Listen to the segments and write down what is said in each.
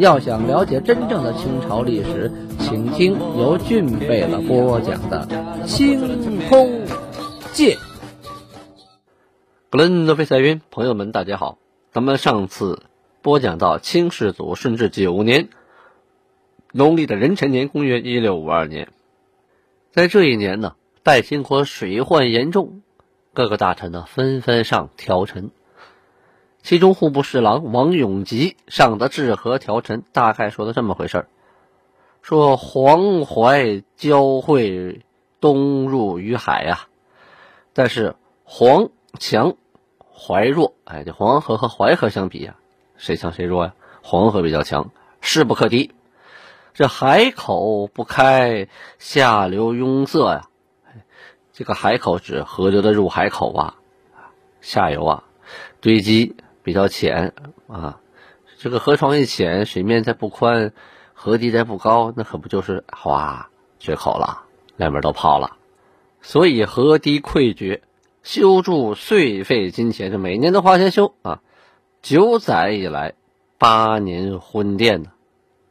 要想了解真正的清朝历史，请听由俊贝勒播讲的《清空界》。格伦诺菲赛云，朋友们，大家好。咱们上次播讲到清世祖顺治九年，农历的壬辰年，公元一六五二年，在这一年呢，代清国水患严重，各个大臣呢纷纷上条陈。其中户部侍郎王永吉上的治和条陈，大概说的这么回事儿：说黄淮交汇东入于海呀，但是黄强淮弱，哎，这黄河和淮河相比啊，谁强谁弱呀？黄河比较强，势不可敌。这海口不开，下流壅塞呀。这个海口指河流的入海口啊，下游啊堆积。比较浅啊，这个河床一浅，水面再不宽，河堤再不高，那可不就是哗决口了，两边都泡了。所以河堤溃决，修筑岁费金钱，这每年都花钱修啊。九载以来，八年昏殿呢，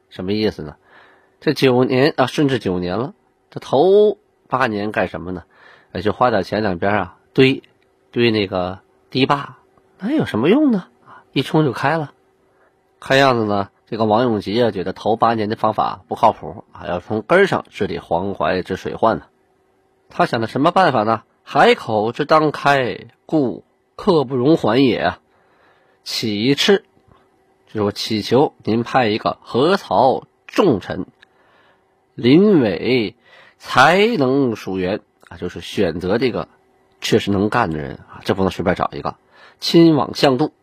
什么意思呢？这九年啊，顺治九年了，这头八年干什么呢？就花点钱两边啊堆堆那个堤坝。那有什么用呢？啊，一冲就开了。看样子呢，这个王永吉啊，觉得头八年的方法不靠谱啊，要从根上治理黄淮之水患呢。他想的什么办法呢？海口之当开，故刻不容缓也啊。启斥，就说祈求您派一个河曹重臣，临伟才能属员啊，就是选择这个确实能干的人啊，这不能随便找一个。亲往相度，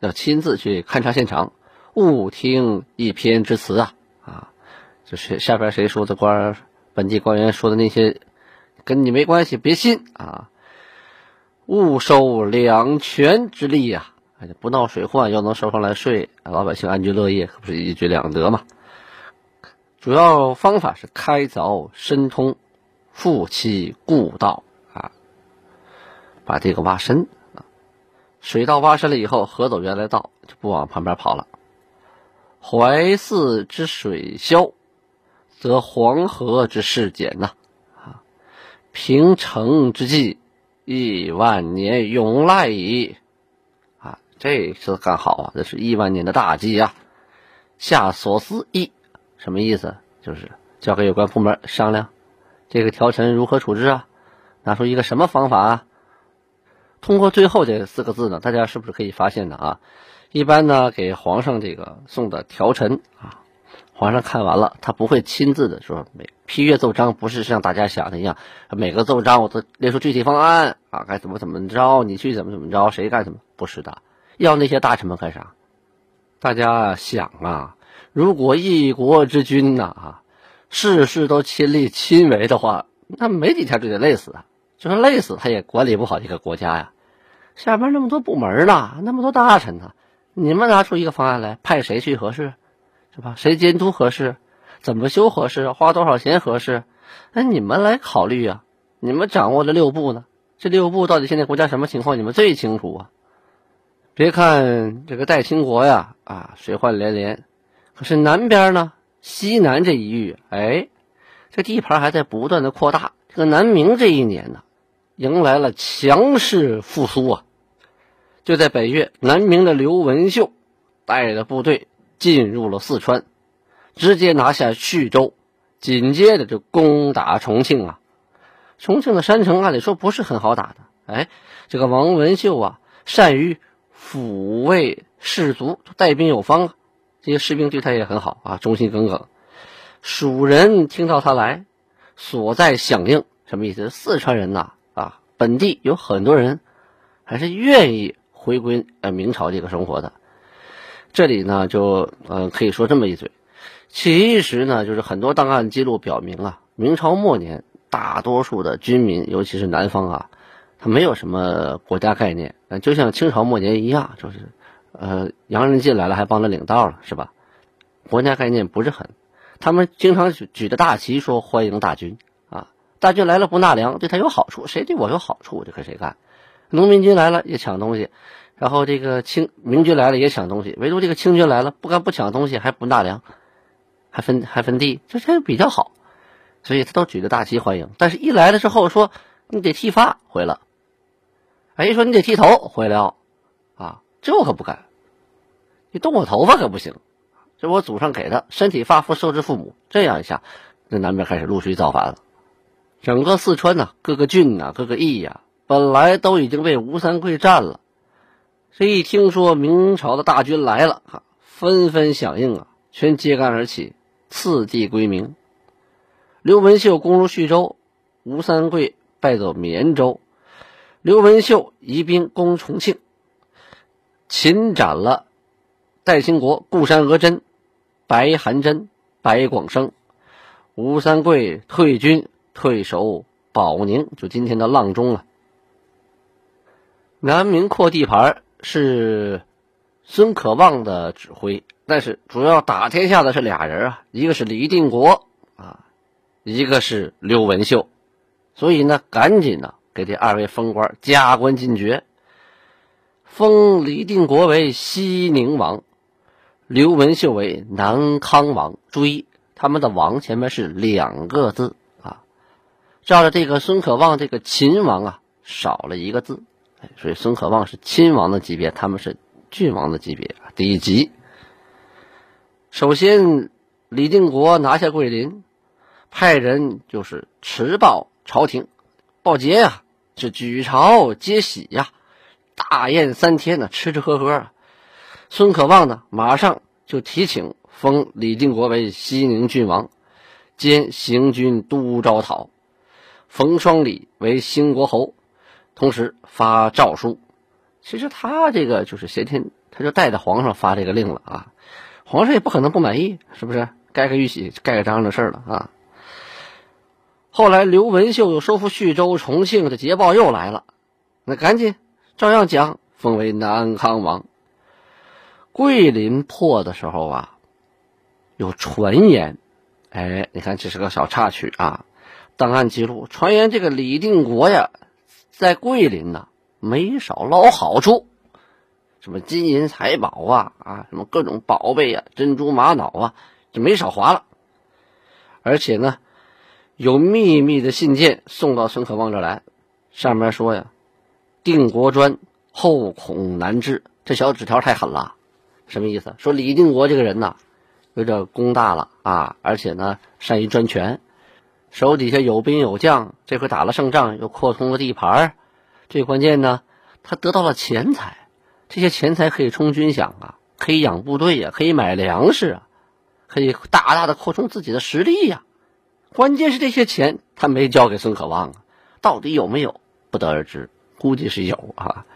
要亲自去勘察现场，勿听一篇之词啊啊！就是下边谁说的官，本地官员说的那些，跟你没关系，别信啊！勿收两全之利呀！哎，不闹水患，又能收上来税，老百姓安居乐业，可不是一举两得嘛？主要方法是开凿深通，复其故道啊，把这个挖深。水道挖深了以后，河走原来道，就不往旁边跑了。淮泗之水消，则黄河之势减呐。啊，平城之计，亿万年永赖矣。啊，这次干好啊，这是亿万年的大计呀。下所思议，什么意思？就是交给有关部门商量，这个条陈如何处置啊？拿出一个什么方法啊？通过最后这四个字呢，大家是不是可以发现呢？啊，一般呢给皇上这个送的条陈啊，皇上看完了，他不会亲自的说每批阅奏章，不是像大家想的一样，每个奏章我都列出具体方案啊，该怎么怎么着，你去怎么怎么着，谁干什么？不是的，要那些大臣们干啥？大家想啊，如果一国之君呐啊，事事都亲力亲为的话，那没几天就得累死啊，就算累死他也管理不好这个国家呀。下边那么多部门呢，那么多大臣呢，你们拿出一个方案来，派谁去合适，是吧？谁监督合适？怎么修合适？花多少钱合适？那你们来考虑啊！你们掌握了六部呢，这六部到底现在国家什么情况？你们最清楚啊！别看这个代清国呀，啊，水患连连，可是南边呢，西南这一域，哎，这地盘还在不断的扩大。这个南明这一年呢。迎来了强势复苏啊！就在本月，南明的刘文秀带着部队进入了四川，直接拿下徐州，紧接着就攻打重庆啊！重庆的山城按理说不是很好打的，哎，这个王文秀啊，善于抚慰士卒，带兵有方，这些士兵对他也很好啊，忠心耿耿。蜀人听到他来，所在响应，什么意思？四川人呐。啊本地有很多人还是愿意回归呃明朝这个生活的，这里呢，就呃可以说这么一嘴。其实呢，就是很多档案记录表明啊，明朝末年大多数的军民，尤其是南方啊，他没有什么国家概念，就像清朝末年一样，就是呃洋人进来了还帮着领道了，是吧？国家概念不是很，他们经常举举着大旗说欢迎大军啊，大军来了不纳粮，对他有好处，谁对我有好处我就跟谁干。农民军来了也抢东西。然后这个清明军来了也抢东西，唯独这个清军来了不敢不抢东西，还不纳粮，还分还分地，这这比较好，所以他都举着大旗欢迎。但是一来了之后说你得剃发回来，哎一说你得剃头回来，啊这我可不敢，你动我头发可不行，这我祖上给的身体发肤受之父母，这样一下，这南边开始陆续造反了，整个四川呐各个郡呐各个邑呀，本来都已经被吴三桂占了。这一听说明朝的大军来了，哈，纷纷响应啊，全揭竿而起，次第归明。刘文秀攻入徐州，吴三桂败走绵州，刘文秀移兵攻重庆，擒斩了戴兴国、顾山额真、白含真、白广生。吴三桂退军退守保宁，就今天的阆中了。南明扩地盘是孙可望的指挥，但是主要打天下的是俩人啊，一个是李定国啊，一个是刘文秀，所以呢，赶紧呢给这二位封官加官进爵，封李定国为西宁王，刘文秀为南康王。注意，他们的“王”前面是两个字啊，照着这个孙可望这个秦王啊，少了一个字。所以孙可望是亲王的级别，他们是郡王的级别，第一级。首先，李定国拿下桂林，派人就是持报朝廷，报捷呀，是举朝接喜呀，大宴三天呢，吃吃喝喝。孙可望呢，马上就提请封李定国为西宁郡王，兼行军都招讨，冯双礼为兴国侯。同时发诏书，其实他这个就是先天，他就带着皇上发这个令了啊。皇上也不可能不满意，是不是？盖个玉玺、盖个章的事了啊。后来刘文秀又收复徐州、重庆，这捷报又来了，那赶紧照样讲，封为南康王。桂林破的时候啊，有传言，哎，你看这是个小插曲啊，档案记录传言这个李定国呀。在桂林呢，没少捞好处，什么金银财宝啊啊，什么各种宝贝啊，珍珠玛瑙啊，就没少划了。而且呢，有秘密的信件送到孙可望这来，上面说呀：“定国专后恐难治。”这小纸条太狠了，什么意思？说李定国这个人呐，有点功大了啊，而且呢，善于专权。手底下有兵有将，这回打了胜仗，又扩充了地盘最关键呢，他得到了钱财，这些钱财可以充军饷啊，可以养部队呀，可以买粮食啊，可以大大的扩充自己的实力呀。关键是这些钱他没交给孙可望啊，到底有没有不得而知，估计是有啊。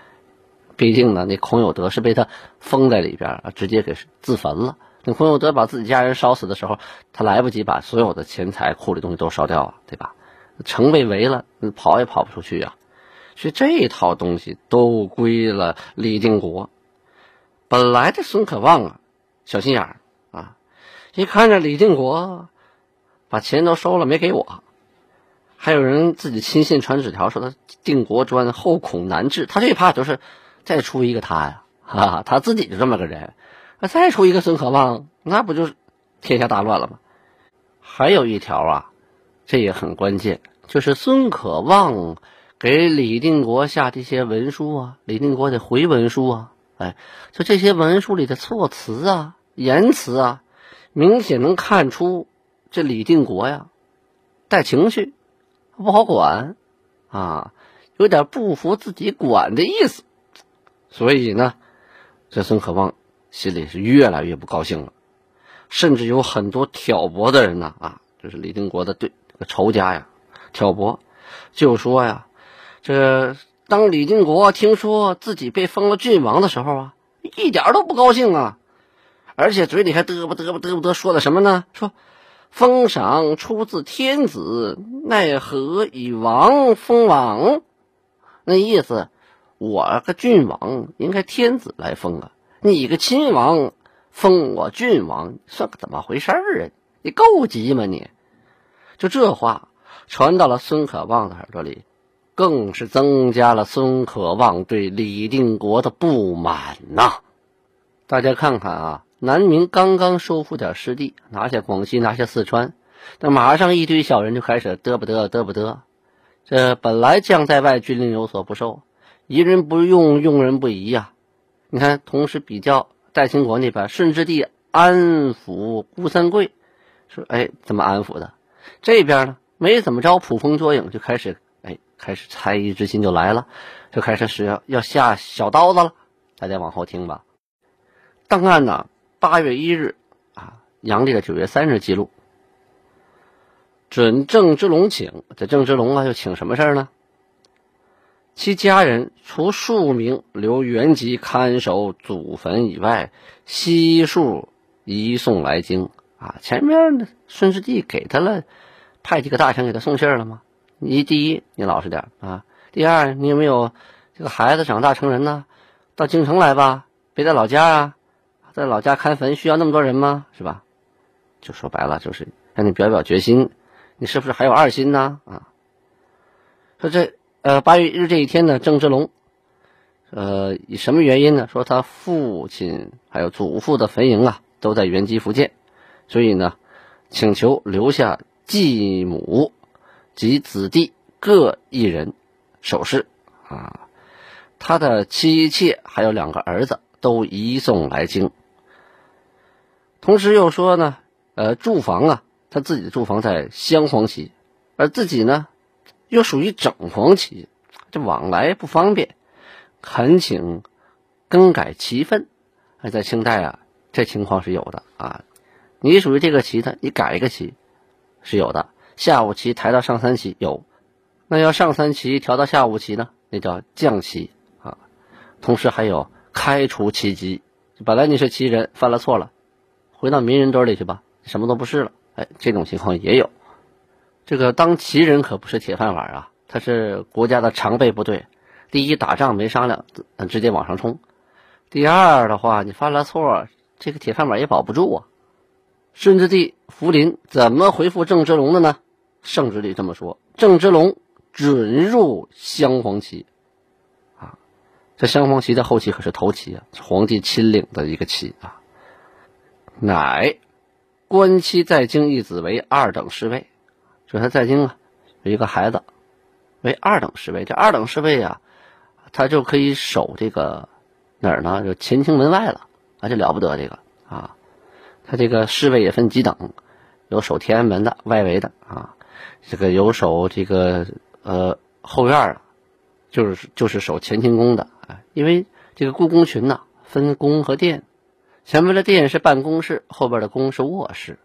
毕竟呢，那孔有德是被他封在里边啊，直接给自焚了。等孔有德把自己家人烧死的时候，他来不及把所有的钱财库里东西都烧掉啊，对吧？城被围了，跑也跑不出去啊。所以这套东西都归了李定国。本来这孙可望啊，小心眼啊，一看着李定国把钱都收了没给我，还有人自己亲信传纸条说他定国专后恐难治，他最怕就是再出一个他呀，哈哈，他自己就这么个人。啊再出一个孙可望，那不就是天下大乱了吗？还有一条啊，这也很关键，就是孙可望给李定国下这些文书啊，李定国得回文书啊，哎，就这些文书里的措辞啊、言辞啊，明显能看出这李定国呀带情绪，不好管啊，有点不服自己管的意思，所以呢，这孙可望。心里是越来越不高兴了，甚至有很多挑拨的人呢啊，就是李定国的对这个仇家呀，挑拨，就说呀，这当李定国听说自己被封了郡王的时候啊，一点都不高兴啊，而且嘴里还嘚啵嘚啵嘚啵嘚说的什么呢？说封赏出自天子，奈何以王封王？那意思，我个郡王应该天子来封啊，你个亲王封我郡王，算个怎么回事儿啊？你够急吗你？就这话传到了孙可望的耳朵里，更是增加了孙可望对李定国的不满呐。大家看看啊，南明刚刚收复点失地，拿下广西，拿下四川，那马上一堆小人就开始嘚不嘚嘚不嘚。这本来将在外，军令有所不受，疑人不用，用人不疑呀。你看，同时比较代秦国那边，顺治帝安抚顾三桂，说：“哎，怎么安抚的？”这边呢，没怎么着，捕风捉影，就开始哎，开始猜疑之心就来了，就开始使要要下小刀子了。大家往后听吧。档案呢，八月一日啊，阳历的九月三日记录。准郑芝龙请，这郑芝龙啊，又请什么事呢？其家人除数名留原籍看守祖坟以外，悉数移送来京。啊，前面顺治帝给他了，派几个大臣给他送信了吗？你第一，你老实点啊；第二，你有没有这个孩子长大成人呢？到京城来吧，别在老家啊，在老家看坟需要那么多人吗？是吧？就说白了，就是让你表表决心。你是不是还有二心呢？啊，说这呃八月一日这一天呢，郑芝龙，呃以什么原因呢？说他父亲还有祖父的坟茔啊都在原籍福建，所以呢请求留下继母及子弟各一人守侍啊，他的妻妾还有两个儿子都移送来京，同时又说呢，呃住房啊。他自己的住房在镶黄旗，而自己呢，又属于整黄旗，这往来不方便，恳请更改旗分。哎，在清代啊，这情况是有的啊。你属于这个旗的，你改一个旗是有的。下五旗抬到上三旗有，那要上三旗调到下五旗呢，那叫降旗啊。同时还有开除旗籍，本来你是旗人，犯了错了，回到民人堆里去吧，什么都不是了。哎，这种情况也有。这个当旗人可不是铁饭碗啊，他是国家的常备部队。第一，打仗没商量，直接往上冲；第二的话，你犯了错，这个铁饭碗也保不住啊。顺治帝福临怎么回复郑芝龙的呢？圣旨里这么说：郑芝龙准入镶黄旗。啊，这镶黄旗的后期可是头旗啊，皇帝亲领的一个旗啊，乃。官妻在京一子为二等侍卫，就他在京啊，有一个孩子为二等侍卫。这二等侍卫啊，他就可以守这个哪儿呢？就乾清门外了啊，就了不得这个啊。他这个侍卫也分几等，有守天安门的外围的啊，这个有守这个呃后院的，就是就是守乾清宫的啊。因为这个故宫群呢，分宫和殿。前面的殿是办公室，后边的宫是卧室，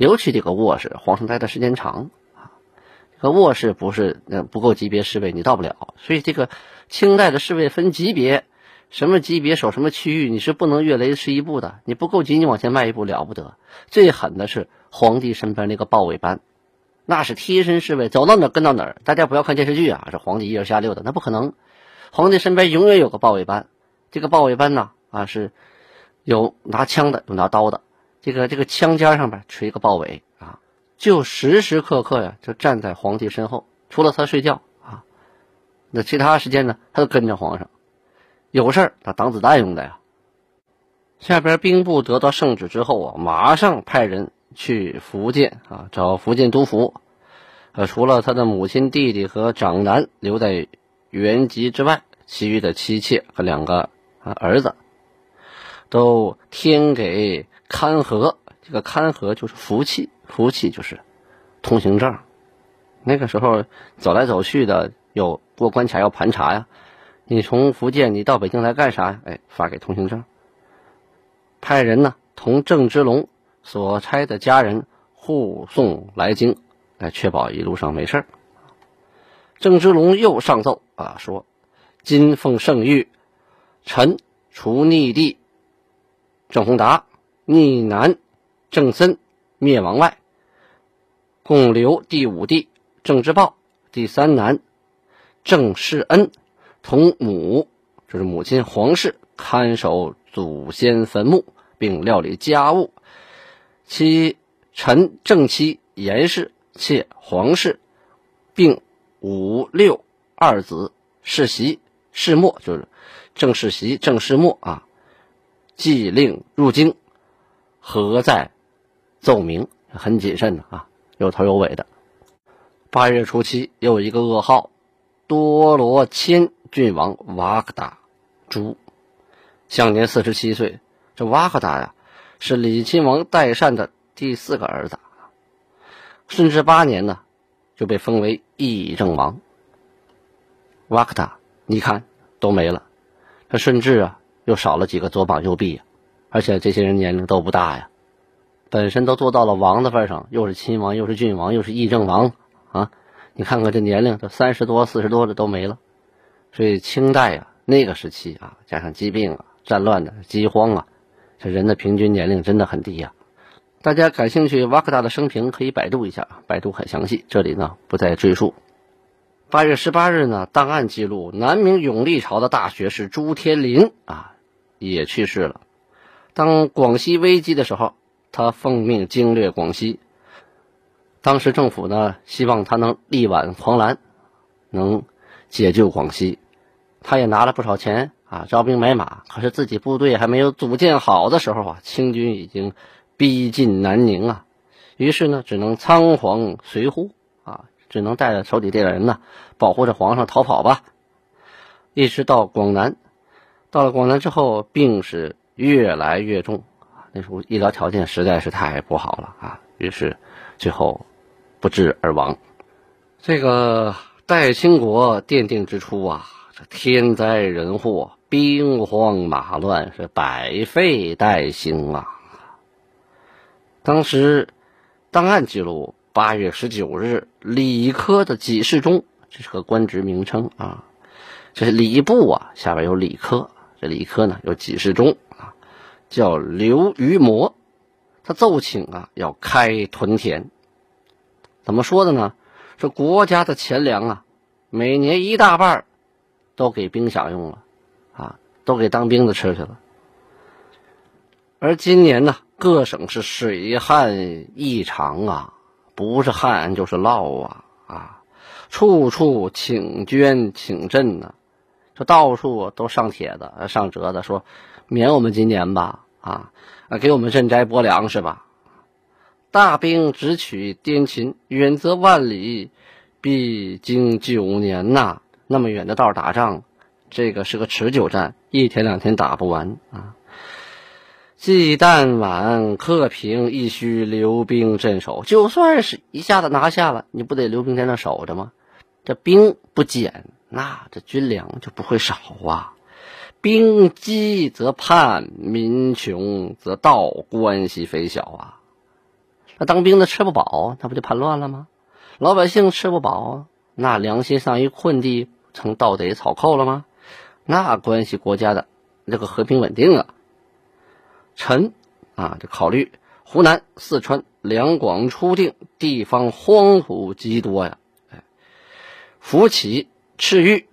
尤其这个卧室，皇上待的时间长啊，这个卧室不是呃不够级别侍卫你到不了，所以这个清代的侍卫分级别，什么级别守什么区域，你是不能越雷池一步的，你不够级你往前迈一步了不得。最狠的是皇帝身边那个报尾班，那是贴身侍卫，走到哪跟到哪儿。大家不要看电视剧啊，这皇帝一人下六的那不可能，皇帝身边永远有个报尾班，这个报尾班呢啊是。有拿枪的，有拿刀的，这个这个枪尖上面垂个豹尾啊，就时时刻刻呀，就站在皇帝身后，除了他睡觉啊，那其他时间呢，他都跟着皇上，有事儿他挡子弹用的呀。下边兵部得到圣旨之后啊，马上派人去福建啊，找福建督府，呃，除了他的母亲、弟弟和长男留在原籍之外，其余的妻妾和两个儿子。都添给勘合，这个勘合就是福气，福气就是通行证。那个时候走来走去的，有过关卡要盘查呀。你从福建你到北京来干啥呀？哎，发给通行证。派人呢，同郑芝龙所差的家人护送来京，来确保一路上没事儿。郑芝龙又上奏啊，说：“今奉圣谕，臣除逆帝。”郑宏达逆南郑森灭亡外，共留第五弟郑之豹、第三男郑世恩同母，就是母亲黄氏看守祖先坟墓，并料理家务。其臣正妻严氏妾黄氏，并五六二子世袭世末，就是郑世袭、郑世末啊，既令入京，何在奏明？很谨慎的啊，有头有尾的。八月初七，又一个噩耗：多罗千郡王瓦克达诛，享年四十七岁。这瓦克达呀。是李亲王代善的第四个儿子，顺治八年呢，就被封为议政王。瓦克达，你看都没了，这顺治啊，又少了几个左膀右臂呀，而且这些人年龄都不大呀，本身都做到了王的份上，又是亲王，又是郡王，又是议政王啊，你看看这年龄，都三十多、四十多的都没了，所以清代啊，那个时期啊，加上疾病啊、战乱的饥荒啊。这人的平均年龄真的很低呀！大家感兴趣瓦克达的生平，可以百度一下，百度很详细，这里呢不再赘述。八月十八日呢，档案记录，南明永历朝的大学士朱天林啊也去世了。当广西危机的时候，他奉命经略广西，当时政府呢希望他能力挽狂澜，能解救广西，他也拿了不少钱。啊，招兵买马，可是自己部队还没有组建好的时候啊，清军已经逼近南宁啊，于是呢，只能仓皇随护啊，只能带着手底这点人呢，保护着皇上逃跑吧。一直到广南，到了广南之后，病是越来越重，那时候医疗条件实在是太不好了啊，于是最后不治而亡。这个代清国奠定之初啊，这天灾人祸。兵荒马乱是百废待兴啊！当时档案记录，八月十九日，礼科的给事中，这是个官职名称啊。这是礼部啊，下边有礼科，这李科呢有给事中啊，叫刘余模，他奏请啊要开屯田。怎么说的呢？说国家的钱粮啊，每年一大半都给兵饷用了。啊都给当兵的吃去了，而今年呢，各省是水旱异常啊，不是旱就是涝啊啊，处处请捐请赈呢，这到处都上帖子、上折子，说免我们今年吧啊，给我们赈灾拨粮食吧。大兵直取滇秦，远则万里，必经九年呐，那么远的道打仗。这个是个持久战，一天两天打不完啊！忌惮晚克平，亦需留兵镇守。就算是一下子拿下了，你不得留兵在那守着吗？这兵不减，那这军粮就不会少啊！兵饥则叛，民穷则盗，关系非小啊！那当兵的吃不饱，那不就叛乱了吗？老百姓吃不饱，那良心上一困地，成盗贼草寇了吗？那关系国家的这个和平稳定啊，臣啊，就考虑湖南、四川、两广初定地方荒土极多呀，哎，扶起赤玉，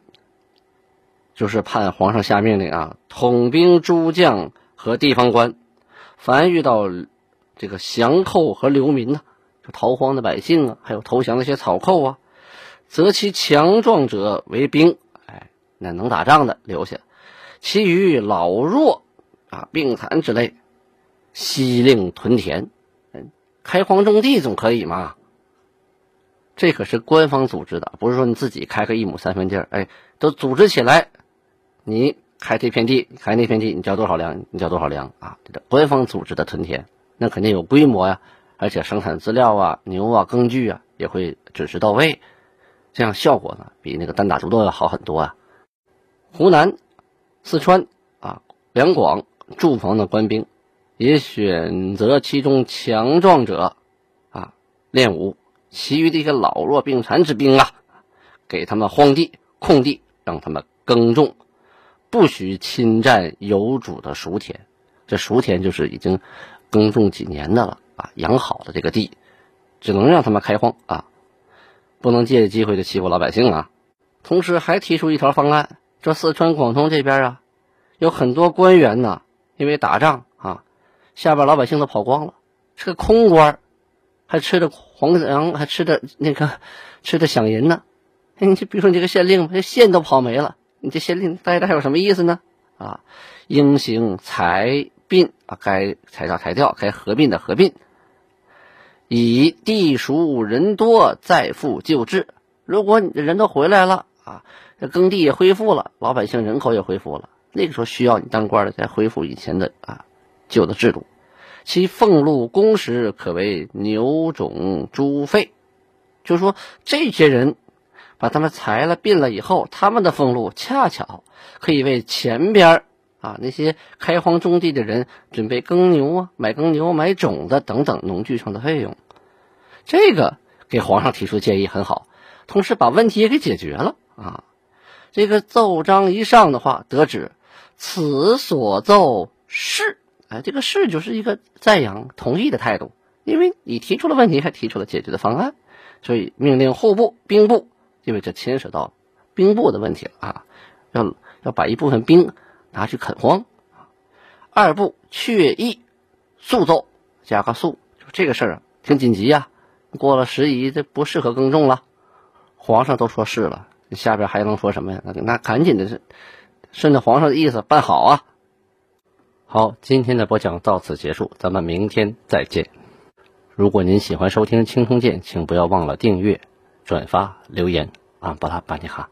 就是判皇上下命令啊，统兵诸将和地方官，凡遇到这个降寇和流民呢，就逃荒的百姓啊，还有投降那些草寇啊，择其强壮者为兵。哎那能打仗的留下，其余老弱啊、病残之类，悉令屯田。开荒种地总可以嘛？这可是官方组织的，不是说你自己开个一亩三分地儿，哎，都组织起来。你开这片地，开那片地，你交多少粮？你交多少粮啊？这官方组织的屯田，那肯定有规模呀，而且生产资料啊、牛啊、耕具啊也会准时到位，这样效果呢，比那个单打独斗要好很多啊。湖南、四川啊，两广驻防的官兵，也选择其中强壮者啊练武，其余的一些老弱病残之兵啊，给他们荒地、空地，让他们耕种，不许侵占有主的熟田。这熟田就是已经耕种几年的了啊，养好了这个地，只能让他们开荒啊，不能借机会就欺负老百姓啊。同时还提出一条方案，这四川、广东这边啊，有很多官员呢，因为打仗啊，下边老百姓都跑光了，是个空官，还吃着皇粮，还吃的那个吃的饷银呢。你就比如说你这个县令，这县都跑没了，你这县令待着还有什么意思呢？啊，应行裁并啊，该裁掉裁掉，该合并的合并，以地熟人多再复旧制。如果你的人都回来了啊，这耕地也恢复了，老百姓人口也恢复了，那个时候需要你当官的再恢复以前的啊旧的制度。其俸禄工时可为牛种猪费，就是说这些人。把他们裁了、并了以后，他们的俸禄恰巧可以为前边啊那些开荒种地的人准备耕牛啊、买耕牛、买种子等等农具上的费用。这个给皇上提出建议很好，同时把问题也给解决了啊。这个奏章一上的话，得知此所奏是，哎，这个是就是一个赞扬、同意的态度，因为你提出了问题，还提出了解决的方案，所以命令户部、兵部。因为这牵涉到兵部的问题了啊，要要把一部分兵拿去垦荒。二部确议速奏，加个速，这个事儿啊挺紧急呀。过了时宜，这不适合耕种了。皇上都说是了，下边还能说什么呀？那那赶紧的是顺着皇上的意思办好啊。好，今天的播讲到此结束，咱们明天再见。如果您喜欢收听《青铜剑》，请不要忘了订阅。转发留言啊，巴拉巴尼哈。